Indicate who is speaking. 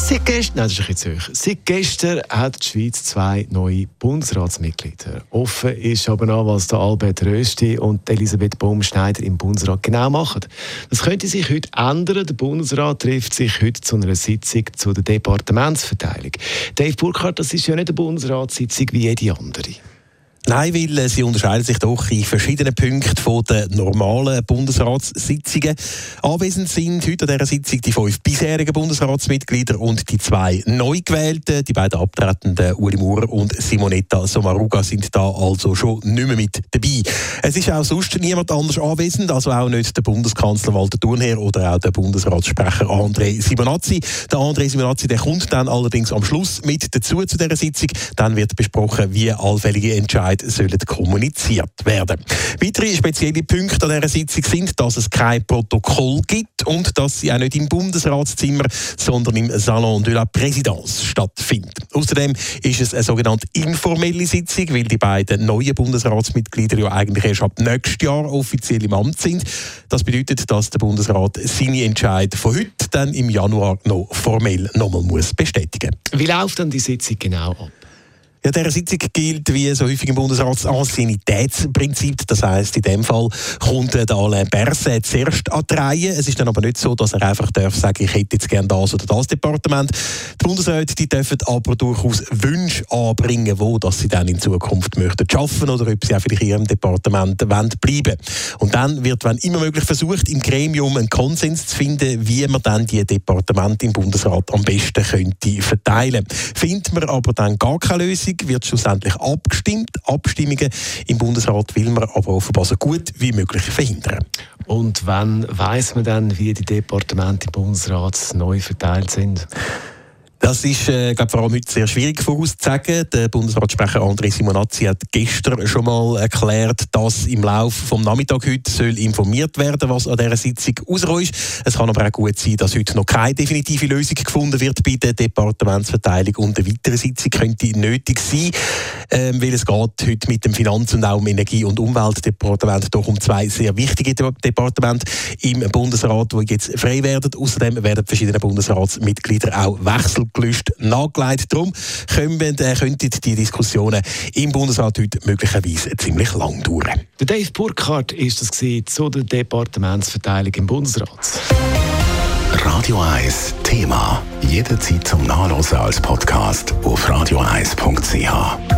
Speaker 1: Seit gestern, nein, das ist ein. Seit gestern hat die Schweiz zwei neue Bundesratsmitglieder. Offen ist aber noch, was der Albert Rösti und Elisabeth Baumschneider im Bundesrat genau machen. Das könnte sich heute ändern. Der Bundesrat trifft sich heute zu einer Sitzung zu der Departementsverteilung. Dave Burkhardt, das ist ja nicht eine Bundesratssitzung wie jede andere.
Speaker 2: Nein, weil äh, sie unterscheiden sich doch in verschiedenen Punkten von den normalen Bundesratssitzungen. Anwesend sind heute an dieser Sitzung die fünf bisherigen Bundesratsmitglieder und die zwei neu gewählten. Die beiden abtretenden Uli Maurer und Simonetta Sommaruga sind da also schon nicht mehr mit dabei. Es ist auch sonst niemand anders anwesend, also auch nicht der Bundeskanzler Walter Thurnherr oder auch der Bundesratssprecher André Simonazzi. Der André Simonazzi der kommt dann allerdings am Schluss mit dazu zu dieser Sitzung. Dann wird besprochen, wie allfällige Entscheidungen Sicherheit sollen kommuniziert werden. Weitere spezielle Punkte an dieser Sitzung sind, dass es kein Protokoll gibt und dass sie auch nicht im Bundesratszimmer, sondern im Salon de la Présidence stattfindet. Außerdem ist es eine sogenannte informelle Sitzung, weil die beiden neuen Bundesratsmitglieder ja eigentlich erst ab nächstes Jahr offiziell im Amt sind. Das bedeutet, dass der Bundesrat seine Entscheid von heute dann im Januar noch formell nochmal muss bestätigen.
Speaker 1: Wie läuft dann die Sitzung genau ab?
Speaker 2: Ja, dieser Sitzung gilt wie so häufig im Bundesrat das Anciennitätsprinzip. Das heisst, in dem Fall kommt der Alain Berset zuerst an die Reihe. Es ist dann aber nicht so, dass er einfach darf sagen, ich hätte jetzt gerne das oder das Departement. Die Bundesräte die dürfen aber durchaus Wünsche anbringen, wo dass sie dann in Zukunft möchten schaffen oder ob sie auch vielleicht in ihrem Departement wollen bleiben. Und dann wird, wenn immer möglich, versucht, im Gremium einen Konsens zu finden, wie man dann die Departemente im Bundesrat am besten könnte verteilen. Findet man aber dann gar keine Lösung, Lösung wird schlussendlich abgestimmt. Abstimmungen im Bundesrat will man aber offenbar so gut wie möglich verhindern.
Speaker 1: Und wann weiß man dann, wie die Departemente im Bundesrat neu verteilt sind?
Speaker 2: Das ist äh, glaub, vor allem heute sehr schwierig vorauszusagen. Der Bundesratssprecher André Simonazzi hat gestern schon mal erklärt, dass im Laufe vom Nachmittag heute soll informiert werden, was an dieser Sitzung ist. Es kann aber auch gut sein, dass heute noch keine definitive Lösung gefunden wird bei der Departementsverteilung und eine weitere Sitzung könnte nötig sein, ähm, weil es geht heute mit dem Finanz- und auch dem Energie- und Umweltdepartement doch um zwei sehr wichtige Departemente im Bundesrat, die jetzt frei werden. Außerdem werden verschiedene Bundesratsmitglieder auch wechseln gelöst nachgelegt. Darum können, äh, könnten die Diskussionen im Bundesrat heute möglicherweise ziemlich lang dauern.
Speaker 1: Der Dave Burkhardt ist das zu der Departementsverteilung im Bundesrat.
Speaker 3: Radio 1 Thema. Jederzeit zum Nachlesen als Podcast auf radio1.ch.